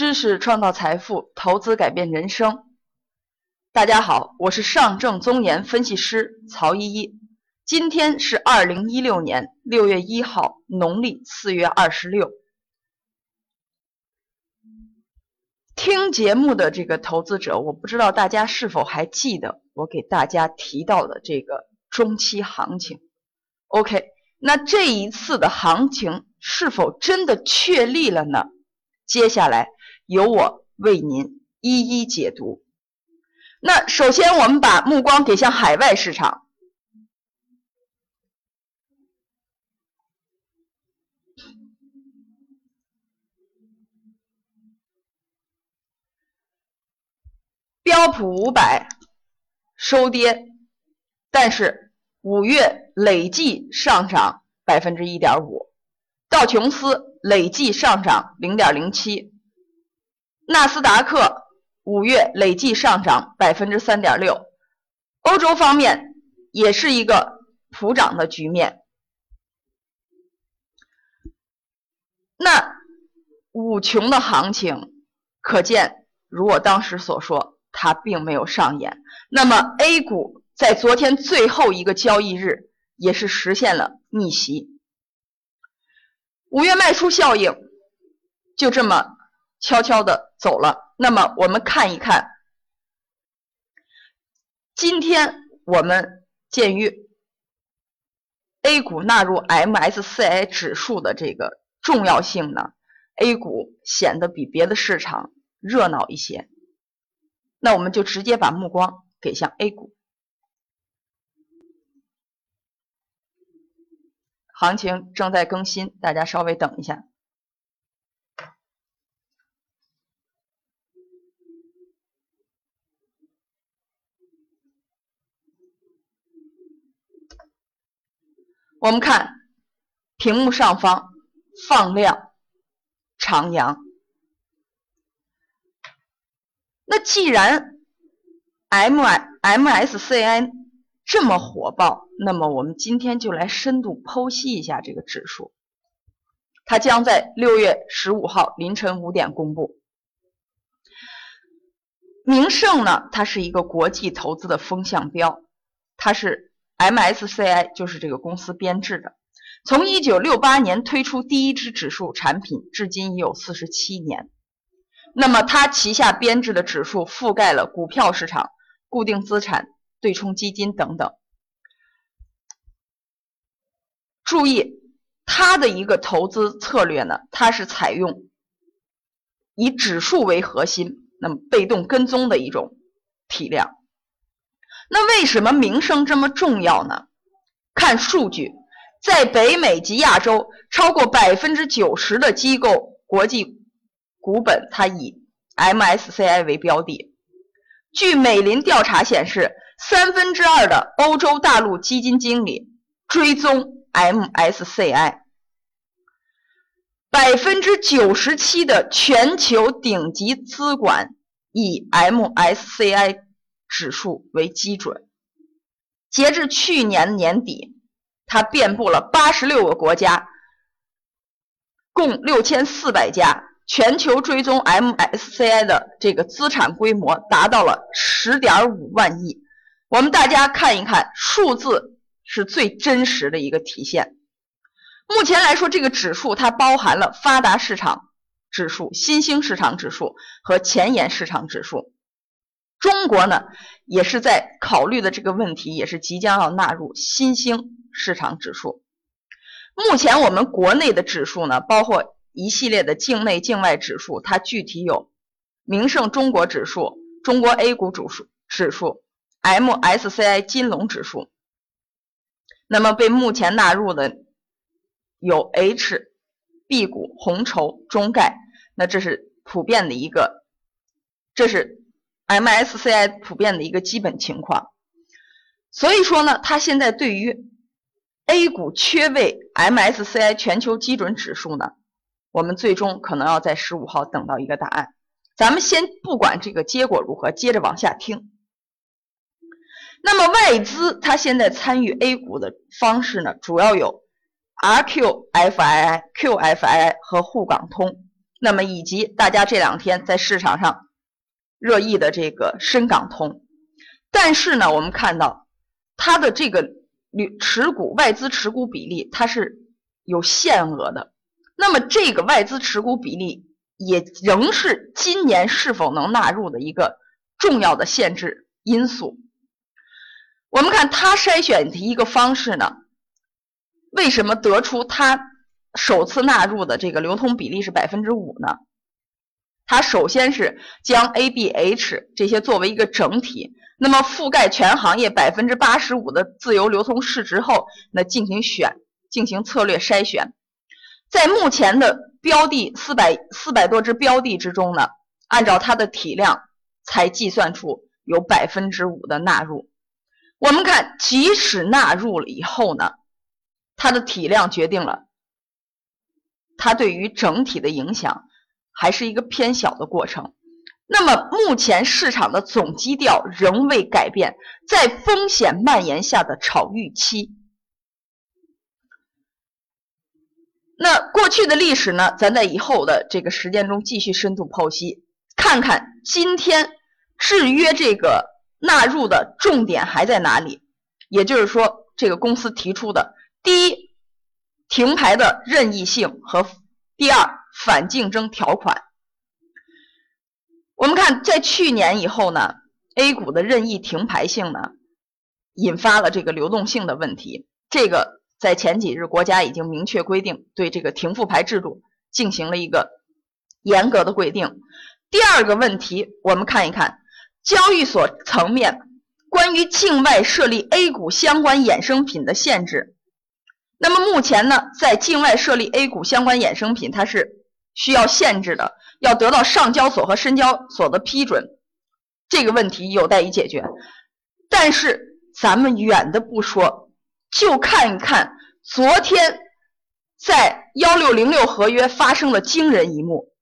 知识创造财富，投资改变人生。大家好，我是上证综研分析师曹依依。今天是二零一六年六月一号，农历四月二十六。听节目的这个投资者，我不知道大家是否还记得我给大家提到的这个中期行情。OK，那这一次的行情是否真的确立了呢？接下来。由我为您一一解读。那首先，我们把目光给向海外市场。标普五百收跌，但是五月累计上涨百分之一点五，道琼斯累计上涨零点零七。纳斯达克五月累计上涨百分之三点六，欧洲方面也是一个普涨的局面。那五穷的行情，可见如我当时所说，它并没有上演。那么 A 股在昨天最后一个交易日也是实现了逆袭，五月卖出效应就这么。悄悄的走了。那么我们看一看，今天我们鉴于 A 股纳入 MSCI 指数的这个重要性呢，A 股显得比别的市场热闹一些。那我们就直接把目光给向 A 股，行情正在更新，大家稍微等一下。我们看屏幕上方放量长阳。那既然 M I M S C I 这么火爆，那么我们今天就来深度剖析一下这个指数。它将在六月十五号凌晨五点公布。名胜呢，它是一个国际投资的风向标，它是。MSCI 就是这个公司编制的，从一九六八年推出第一支指数产品，至今已有四十七年。那么它旗下编制的指数覆盖了股票市场、固定资产、对冲基金等等。注意，它的一个投资策略呢，它是采用以指数为核心，那么被动跟踪的一种体量。那为什么名声这么重要呢？看数据，在北美及亚洲，超过百分之九十的机构国际股本，它以 MSCI 为标的。据美林调查显示，三分之二的欧洲大陆基金经理追踪 MSCI，百分之九十七的全球顶级资管以 MSCI。指数为基准，截至去年年底，它遍布了八十六个国家，共六千四百家，全球追踪 MSCI 的这个资产规模达到了十点五万亿。我们大家看一看，数字是最真实的一个体现。目前来说，这个指数它包含了发达市场指数、新兴市场指数和前沿市场指数。中国呢，也是在考虑的这个问题，也是即将要纳入新兴市场指数。目前我们国内的指数呢，包括一系列的境内、境外指数，它具体有名胜中国指数、中国 A 股指数、指数 MSCI 金龙指数。那么被目前纳入的有 H、B 股、红筹、中概，那这是普遍的一个，这是。MSCI 普遍的一个基本情况，所以说呢，它现在对于 A 股缺位 MSCI 全球基准指数呢，我们最终可能要在十五号等到一个答案。咱们先不管这个结果如何，接着往下听。那么外资它现在参与 A 股的方式呢，主要有 RQFII、QFII 和沪港通。那么以及大家这两天在市场上热议的这个深港通，但是呢，我们看到它的这个持股外资持股比例它是有限额的，那么这个外资持股比例也仍是今年是否能纳入的一个重要的限制因素。我们看它筛选的一个方式呢，为什么得出它？首次纳入的这个流通比例是百分之五呢，它首先是将 A、B、H 这些作为一个整体，那么覆盖全行业百分之八十五的自由流通市值后，那进行选进行策略筛选，在目前的标的四百四百多只标的之中呢，按照它的体量才计算出有百分之五的纳入。我们看，即使纳入了以后呢，它的体量决定了。它对于整体的影响还是一个偏小的过程。那么目前市场的总基调仍未改变，在风险蔓延下的炒预期。那过去的历史呢？咱在以后的这个时间中继续深度剖析，看看今天制约这个纳入的重点还在哪里？也就是说，这个公司提出的第一。停牌的任意性和第二反竞争条款，我们看在去年以后呢，A 股的任意停牌性呢，引发了这个流动性的问题。这个在前几日国家已经明确规定，对这个停复牌制度进行了一个严格的规定。第二个问题，我们看一看交易所层面关于境外设立 A 股相关衍生品的限制。那么目前呢，在境外设立 A 股相关衍生品，它是需要限制的，要得到上交所和深交所的批准，这个问题有待于解决。但是咱们远的不说，就看一看昨天在幺六零六合约发生了惊人一幕，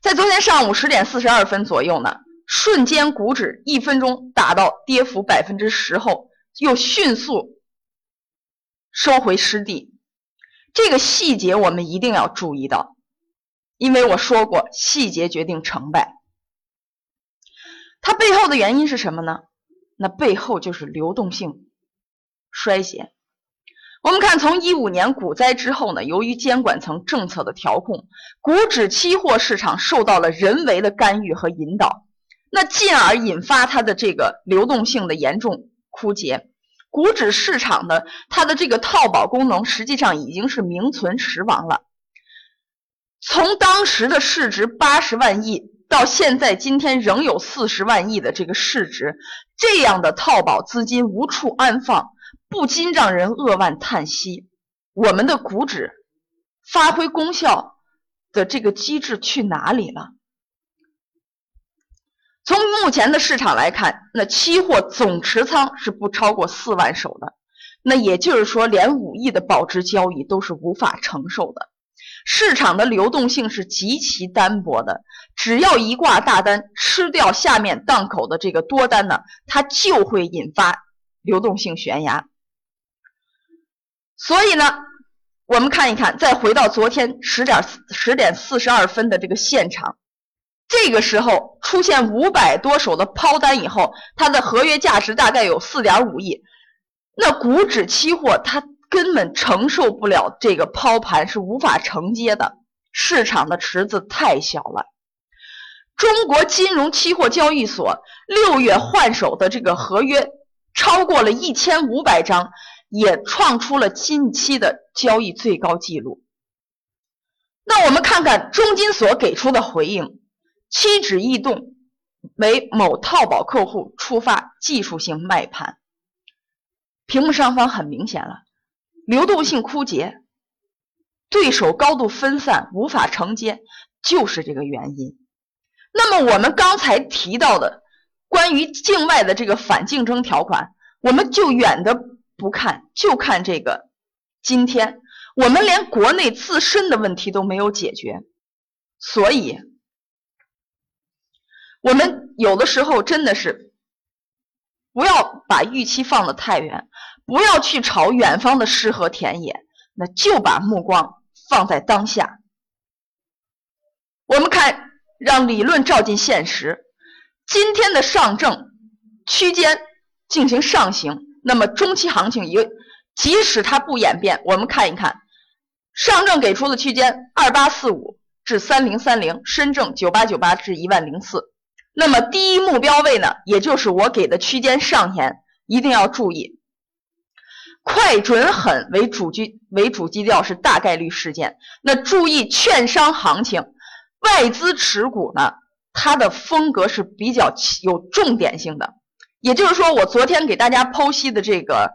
在昨天上午十点四十二分左右呢，瞬间股指一分钟达到跌幅百分之十后，又迅速。收回失地，这个细节我们一定要注意到，因为我说过，细节决定成败。它背后的原因是什么呢？那背后就是流动性衰竭。我们看，从一五年股灾之后呢，由于监管层政策的调控，股指期货市场受到了人为的干预和引导，那进而引发它的这个流动性的严重枯竭。股指市场的它的这个套保功能实际上已经是名存实亡了。从当时的市值八十万亿到现在今天仍有四十万亿的这个市值，这样的套保资金无处安放，不禁让人扼腕叹息。我们的股指发挥功效的这个机制去哪里了？从目前的市场来看，那期货总持仓是不超过四万手的，那也就是说，连五亿的保值交易都是无法承受的。市场的流动性是极其单薄的，只要一挂大单吃掉下面档口的这个多单呢，它就会引发流动性悬崖。所以呢，我们看一看，再回到昨天十点十点四十二分的这个现场。这个时候出现五百多手的抛单以后，它的合约价值大概有四点五亿。那股指期货它根本承受不了这个抛盘，是无法承接的。市场的池子太小了。中国金融期货交易所六月换手的这个合约超过了一千五百张，也创出了近期的交易最高纪录。那我们看看中金所给出的回应。七指异动为某套保客户触发技术性卖盘，屏幕上方很明显了，流动性枯竭，对手高度分散，无法承接，就是这个原因。那么我们刚才提到的关于境外的这个反竞争条款，我们就远的不看，就看这个，今天我们连国内自身的问题都没有解决，所以。我们有的时候真的是不要把预期放得太远，不要去炒远方的诗和田野，那就把目光放在当下。我们看，让理论照进现实。今天的上证区间进行上行，那么中期行情一即使它不演变，我们看一看，上证给出的区间二八四五至三零三零，深证九八九八至一万零四。那么第一目标位呢，也就是我给的区间上沿，一定要注意，快准狠为主基为主基调是大概率事件。那注意券商行情。外资持股呢，它的风格是比较有重点性的，也就是说，我昨天给大家剖析的这个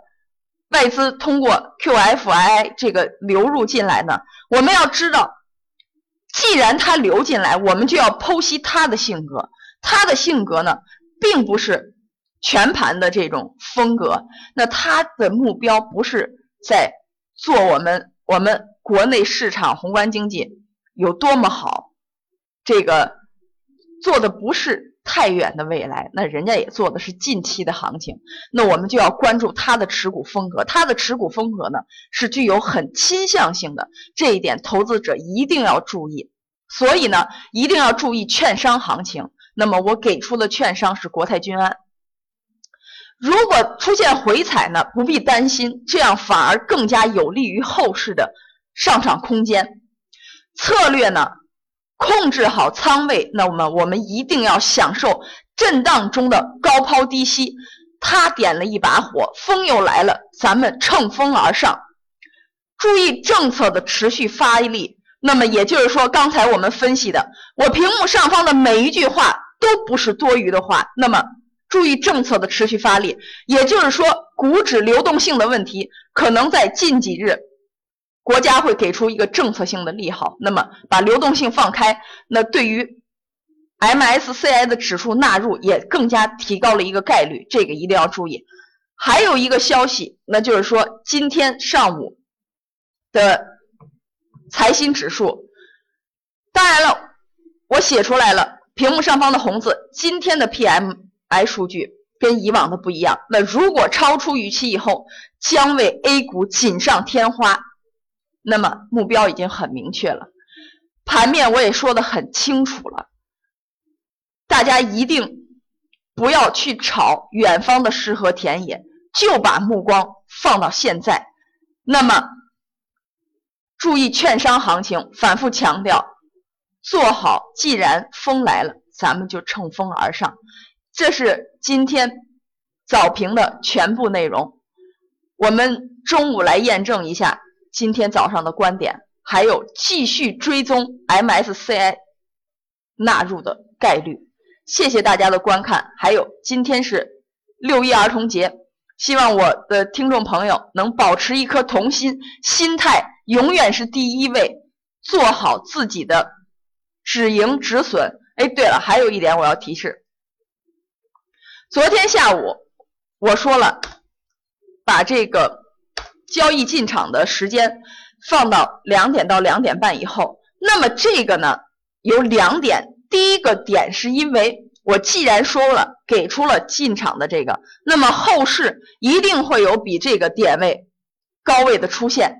外资通过 QFII 这个流入进来呢，我们要知道，既然它流进来，我们就要剖析它的性格。他的性格呢，并不是全盘的这种风格，那他的目标不是在做我们我们国内市场宏观经济有多么好。这个做的不是太远的未来，那人家也做的是近期的行情，那我们就要关注他的持股风格，他的持股风格呢是具有很倾向性的，这一点投资者一定要注意。所以呢，一定要注意券商行情。那么我给出的券商是国泰君安。如果出现回踩呢，不必担心，这样反而更加有利于后市的上涨空间。策略呢？控制好仓位，那么我们一定要享受震荡中的高抛低吸。他点了一把火，风又来了，咱们乘风而上。注意政策的持续发力。那么也就是说，刚才我们分析的，我屏幕上方的每一句话都不是多余的话。那么注意政策的持续发力，也就是说，股指流动性的问题可能在近几日。国家会给出一个政策性的利好，那么把流动性放开，那对于 MSCI 的指数纳入也更加提高了一个概率，这个一定要注意。还有一个消息，那就是说今天上午的财新指数，当然了，我写出来了，屏幕上方的红字，今天的 PMI 数据跟以往的不一样，那如果超出预期以后，将为 A 股锦上添花。那么目标已经很明确了，盘面我也说的很清楚了，大家一定不要去炒远方的诗和田野，就把目光放到现在。那么注意券商行情，反复强调，做好。既然风来了，咱们就乘风而上。这是今天早评的全部内容。我们中午来验证一下。今天早上的观点，还有继续追踪 MSCI 纳入的概率。谢谢大家的观看。还有，今天是六一儿童节，希望我的听众朋友能保持一颗童心，心态永远是第一位，做好自己的止盈止损。哎，对了，还有一点我要提示，昨天下午我说了，把这个。交易进场的时间放到两点到两点半以后，那么这个呢有两点，第一个点是因为我既然说了给出了进场的这个，那么后市一定会有比这个点位高位的出现，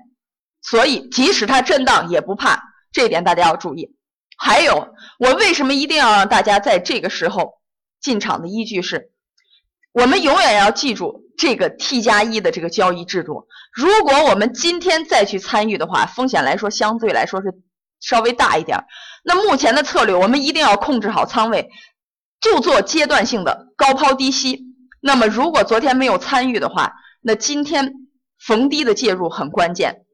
所以即使它震荡也不怕，这点大家要注意。还有我为什么一定要让大家在这个时候进场的依据是，我们永远要记住。这个 T 加一的这个交易制度，如果我们今天再去参与的话，风险来说相对来说是稍微大一点。那目前的策略，我们一定要控制好仓位，就做阶段性的高抛低吸。那么如果昨天没有参与的话，那今天逢低的介入很关键。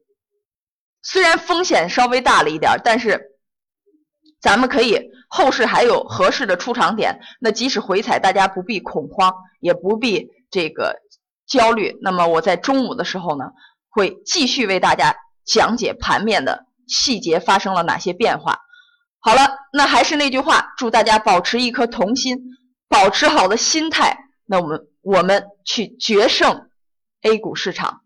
虽然风险稍微大了一点，但是咱们可以后市还有合适的出场点。那即使回踩，大家不必恐慌，也不必这个。焦虑，那么我在中午的时候呢，会继续为大家讲解盘面的细节发生了哪些变化。好了，那还是那句话，祝大家保持一颗童心，保持好的心态，那我们我们去决胜 A 股市场。